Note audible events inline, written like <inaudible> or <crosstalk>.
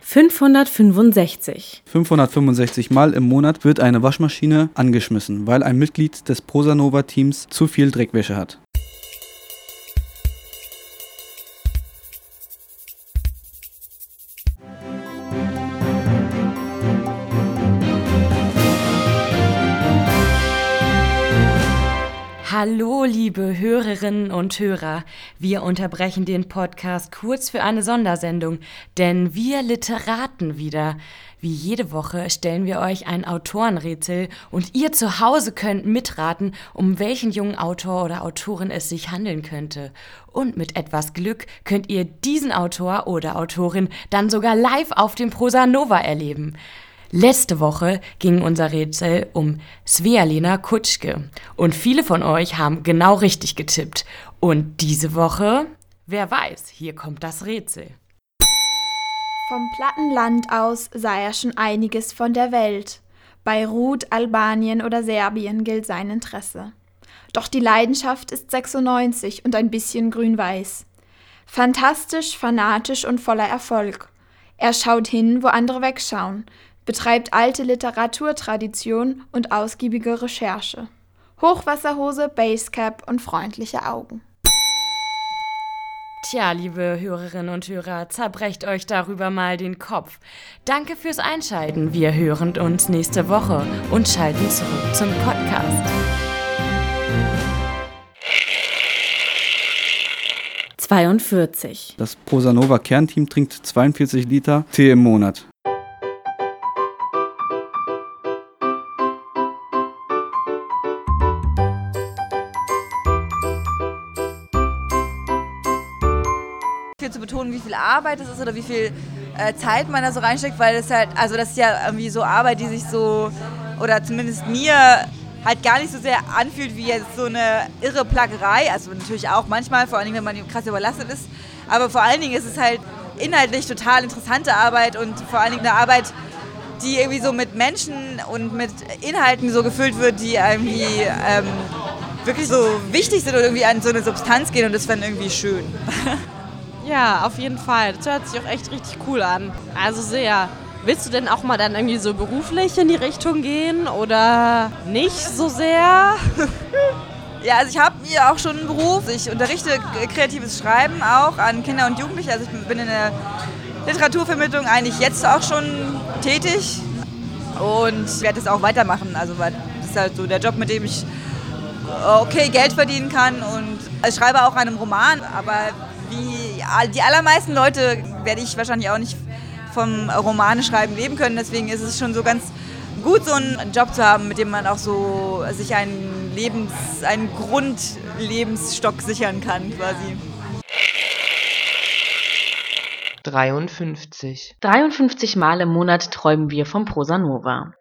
Fünfhundertfünfundsechzig. 565 Mal im Monat wird eine Waschmaschine angeschmissen, weil ein Mitglied des Prosanova-Teams zu viel Dreckwäsche hat. Hallo, liebe Hörerinnen und Hörer. Wir unterbrechen den Podcast kurz für eine Sondersendung, denn wir Literaten wieder. Wie jede Woche stellen wir euch ein Autorenrätsel und ihr zu Hause könnt mitraten, um welchen jungen Autor oder Autorin es sich handeln könnte. Und mit etwas Glück könnt ihr diesen Autor oder Autorin dann sogar live auf dem Prosa Nova erleben. Letzte Woche ging unser Rätsel um Svealena Kutschke und viele von euch haben genau richtig getippt. Und diese Woche, wer weiß, hier kommt das Rätsel. Vom Plattenland aus sah er schon einiges von der Welt. Beirut, Albanien oder Serbien gilt sein Interesse. Doch die Leidenschaft ist 96 und ein bisschen grün-weiß. Fantastisch, fanatisch und voller Erfolg. Er schaut hin, wo andere wegschauen, betreibt alte Literaturtradition und ausgiebige Recherche. Hochwasserhose, Basecap und freundliche Augen. Tja, liebe Hörerinnen und Hörer, zerbrecht euch darüber mal den Kopf. Danke fürs Einschalten. Wir hören uns nächste Woche und schalten zurück zum Podcast. Zweiundvierzig. Das Prosanova Kernteam trinkt 42 Liter Tee im Monat. Zu betonen, wie viel Arbeit es ist oder wie viel äh, Zeit man da so reinsteckt, weil es halt, also das ist ja irgendwie so Arbeit, die sich so, oder zumindest mir halt gar nicht so sehr anfühlt wie jetzt so eine irre Plagerei. Also natürlich auch manchmal, vor Dingen, wenn man krass überlastet ist. Aber vor allen Dingen ist es halt inhaltlich total interessante Arbeit und vor allen Dingen eine Arbeit, die irgendwie so mit Menschen und mit Inhalten so gefüllt wird, die irgendwie ähm, wirklich so wichtig sind und irgendwie an so eine Substanz gehen und das fand irgendwie schön. <laughs> Ja, auf jeden Fall. Das hört sich auch echt richtig cool an. Also sehr. Willst du denn auch mal dann irgendwie so beruflich in die Richtung gehen oder nicht so sehr? <laughs> Ja, also ich habe hier auch schon einen Beruf. Ich unterrichte kreatives Schreiben auch an Kinder und Jugendliche. Also ich bin in der Literaturvermittlung eigentlich jetzt auch schon tätig und werde es auch weitermachen. Also weil das ist halt so der Job, mit dem ich äh, okay Geld verdienen kann und ich schreibe auch an einem Roman, aber wie die allermeisten Leute werde ich wahrscheinlich auch nicht vom Romane schreiben leben können. Deswegen ist es schon so ganz gut, so einen Job zu haben, mit dem man auch so sich einen Lebens, einen Grundlebensstock sichern kann, quasi. 53. 53 Mal im Monat träumen wir vom Prosa Nova.